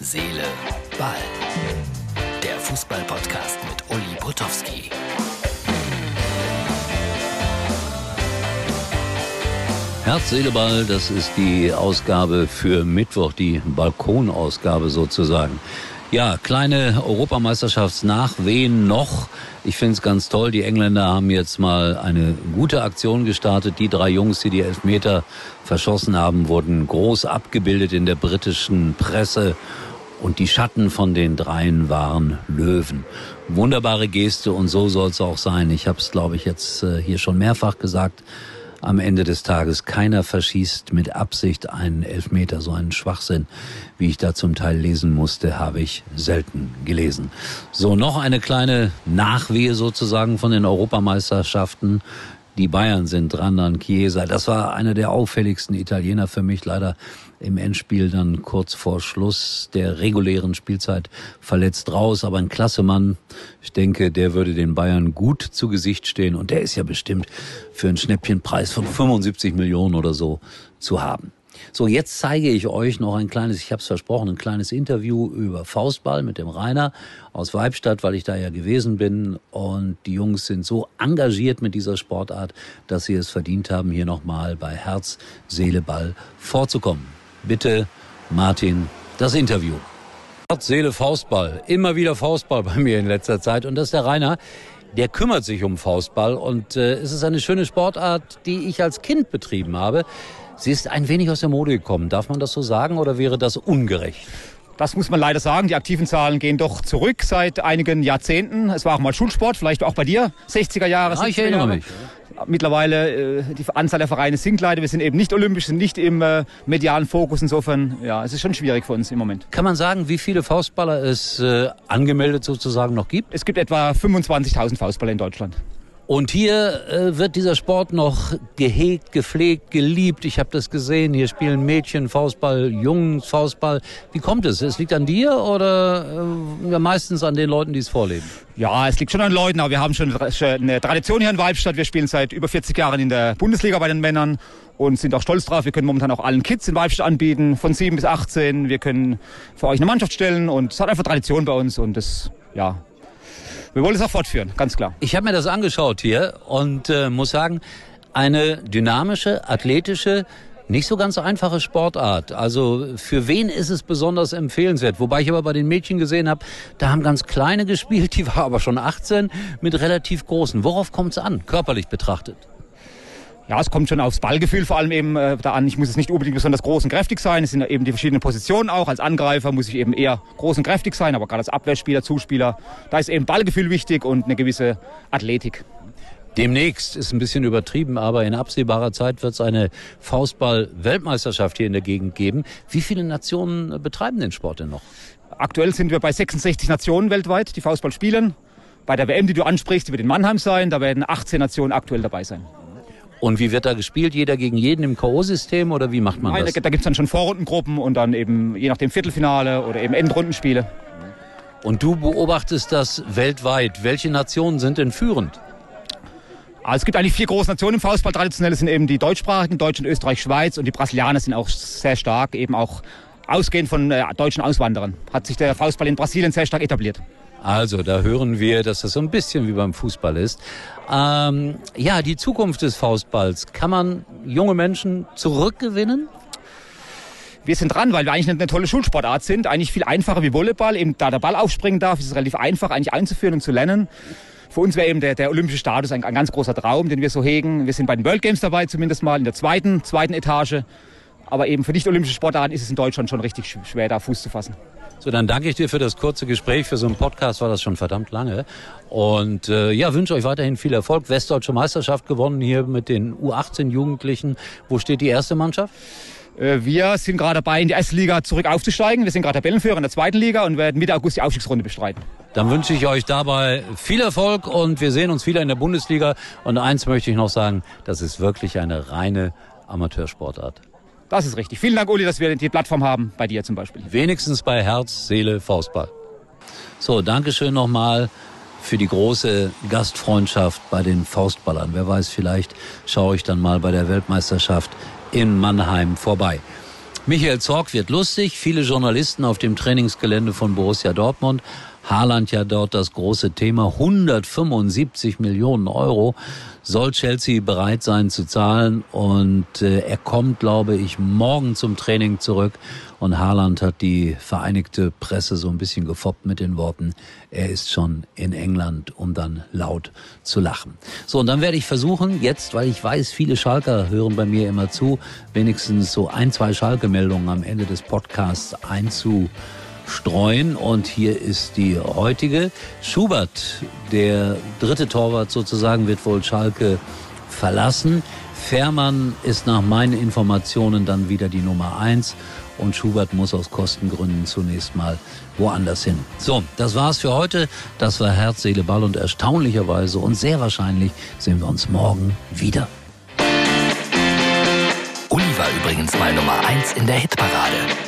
Seele, Ball. Der Fußball-Podcast mit Uli Potowski. Herz, Seele, Ball, das ist die Ausgabe für Mittwoch, die Balkonausgabe sozusagen. Ja, kleine Europameisterschaftsnachwehen noch. Ich finde es ganz toll. Die Engländer haben jetzt mal eine gute Aktion gestartet. Die drei Jungs, die die Elfmeter verschossen haben, wurden groß abgebildet in der britischen Presse. Und die Schatten von den dreien waren Löwen. Wunderbare Geste und so soll es auch sein. Ich habe es, glaube ich, jetzt äh, hier schon mehrfach gesagt am Ende des Tages. Keiner verschießt mit Absicht einen Elfmeter. So einen Schwachsinn, wie ich da zum Teil lesen musste, habe ich selten gelesen. So, noch eine kleine Nachwehe sozusagen von den Europameisterschaften. Die Bayern sind dran an Chiesa. Das war einer der auffälligsten Italiener für mich. Leider im Endspiel dann kurz vor Schluss der regulären Spielzeit verletzt raus. Aber ein klasse Mann. Ich denke, der würde den Bayern gut zu Gesicht stehen. Und der ist ja bestimmt für einen Schnäppchenpreis von 75 Millionen oder so zu haben. So, jetzt zeige ich euch noch ein kleines, ich habe es versprochen, ein kleines Interview über Faustball mit dem Rainer aus Weibstadt, weil ich da ja gewesen bin. Und die Jungs sind so engagiert mit dieser Sportart, dass sie es verdient haben, hier nochmal bei Herz, Seele, Ball vorzukommen. Bitte, Martin, das Interview. Herz, Seele, Faustball. Immer wieder Faustball bei mir in letzter Zeit. Und das ist der Rainer der kümmert sich um Faustball und äh, es ist eine schöne Sportart, die ich als Kind betrieben habe. Sie ist ein wenig aus der Mode gekommen. Darf man das so sagen oder wäre das ungerecht? Das muss man leider sagen. Die aktiven Zahlen gehen doch zurück seit einigen Jahrzehnten. Es war auch mal Schulsport, vielleicht auch bei dir, 60er Jahre. Ja, ich erinnere mich. Mittlerweile, äh, die Anzahl der Vereine sinkt leider. Wir sind eben nicht olympisch, sind nicht im äh, medialen Fokus. Insofern, ja, es ist schon schwierig für uns im Moment. Kann man sagen, wie viele Faustballer es äh, angemeldet sozusagen noch gibt? Es gibt etwa 25.000 Faustballer in Deutschland. Und hier äh, wird dieser Sport noch gehegt, gepflegt, geliebt. Ich habe das gesehen. Hier spielen Mädchen Faustball, Jungen Faustball. Wie kommt es? Es liegt an dir oder äh, ja, meistens an den Leuten, die es vorleben? Ja, es liegt schon an Leuten, aber wir haben schon eine Tradition hier in Weibstadt. Wir spielen seit über 40 Jahren in der Bundesliga bei den Männern und sind auch stolz drauf. Wir können momentan auch allen Kids in Weibstadt anbieten, von 7 bis 18. Wir können für euch eine Mannschaft stellen und es hat einfach Tradition bei uns und das, ja, wir wollen es auch fortführen, ganz klar. Ich habe mir das angeschaut hier und äh, muss sagen, eine dynamische, athletische, nicht so ganz einfache Sportart. Also für wen ist es besonders empfehlenswert? Wobei ich aber bei den Mädchen gesehen habe, da haben ganz kleine gespielt, die war aber schon 18 mit relativ großen. Worauf kommt es an, körperlich betrachtet? Ja, es kommt schon aufs Ballgefühl vor allem eben äh, da an. Ich muss es nicht unbedingt besonders groß und kräftig sein. Es sind eben die verschiedenen Positionen auch. Als Angreifer muss ich eben eher groß und kräftig sein, aber gerade als Abwehrspieler, Zuspieler, da ist eben Ballgefühl wichtig und eine gewisse Athletik. Demnächst ist ein bisschen übertrieben, aber in absehbarer Zeit wird es eine Faustball-Weltmeisterschaft hier in der Gegend geben. Wie viele Nationen betreiben den Sport denn noch? Aktuell sind wir bei 66 Nationen weltweit, die Faustball spielen. Bei der WM, die du ansprichst, die wird in Mannheim sein, da werden 18 Nationen aktuell dabei sein. Und wie wird da gespielt? Jeder gegen jeden im K.O.-System oder wie macht man Nein, das? Da, gibt es dann schon Vorrundengruppen und dann eben je nachdem Viertelfinale oder eben Endrundenspiele. Und du beobachtest das weltweit. Welche Nationen sind denn führend? Also es gibt eigentlich vier große Nationen im Faustball. Traditionell sind eben die deutschsprachigen, Deutschland, Österreich, Schweiz und die Brasilianer sind auch sehr stark, eben auch ausgehend von äh, deutschen Auswanderern. Hat sich der Faustball in Brasilien sehr stark etabliert. Also, da hören wir, dass das so ein bisschen wie beim Fußball ist. Ähm, ja, die Zukunft des Faustballs. Kann man junge Menschen zurückgewinnen? Wir sind dran, weil wir eigentlich eine, tolle Schulsportart sind. Eigentlich viel einfacher wie Volleyball. Eben da der Ball aufspringen darf, ist es relativ einfach eigentlich einzuführen und zu lernen. Für uns wäre eben der, der olympische Status ein, ein ganz großer Traum, den wir so hegen. Wir sind bei den World Games dabei, zumindest mal in der zweiten, zweiten Etage. Aber eben für nicht-olympische Sportarten ist es in Deutschland schon richtig schwer, da Fuß zu fassen. So, dann danke ich dir für das kurze Gespräch. Für so einen Podcast war das schon verdammt lange. Und äh, ja, wünsche euch weiterhin viel Erfolg. Westdeutsche Meisterschaft gewonnen hier mit den U18-Jugendlichen. Wo steht die erste Mannschaft? Äh, Wir sind gerade dabei, in die erste Liga zurück aufzusteigen. Wir sind gerade Tabellenführer in der zweiten Liga und werden Mitte August die Aufstiegsrunde bestreiten. Dann wünsche ich euch dabei viel Erfolg und wir sehen uns wieder in der Bundesliga. Und eins möchte ich noch sagen, das ist wirklich eine reine Amateursportart. Das ist richtig. Vielen Dank, Uli, dass wir die Plattform haben, bei dir zum Beispiel. Wenigstens bei Herz, Seele, Faustball. So, Dankeschön nochmal für die große Gastfreundschaft bei den Faustballern. Wer weiß, vielleicht schaue ich dann mal bei der Weltmeisterschaft in Mannheim vorbei. Michael Zorg wird lustig. Viele Journalisten auf dem Trainingsgelände von Borussia Dortmund. Haaland ja dort das große Thema. 175 Millionen Euro soll Chelsea bereit sein zu zahlen. Und äh, er kommt, glaube ich, morgen zum Training zurück. Und Haaland hat die vereinigte Presse so ein bisschen gefoppt mit den Worten, er ist schon in England, um dann laut zu lachen. So, und dann werde ich versuchen, jetzt, weil ich weiß, viele Schalker hören bei mir immer zu, wenigstens so ein, zwei Schalke-Meldungen am Ende des Podcasts einzu streuen. Und hier ist die heutige. Schubert, der dritte Torwart sozusagen, wird wohl Schalke verlassen. Fährmann ist nach meinen Informationen dann wieder die Nummer eins und Schubert muss aus Kostengründen zunächst mal woanders hin. So, das war's für heute. Das war Herz, Seele, Ball und erstaunlicherweise und sehr wahrscheinlich sehen wir uns morgen wieder. Uli war übrigens mal Nummer eins in der Hitparade.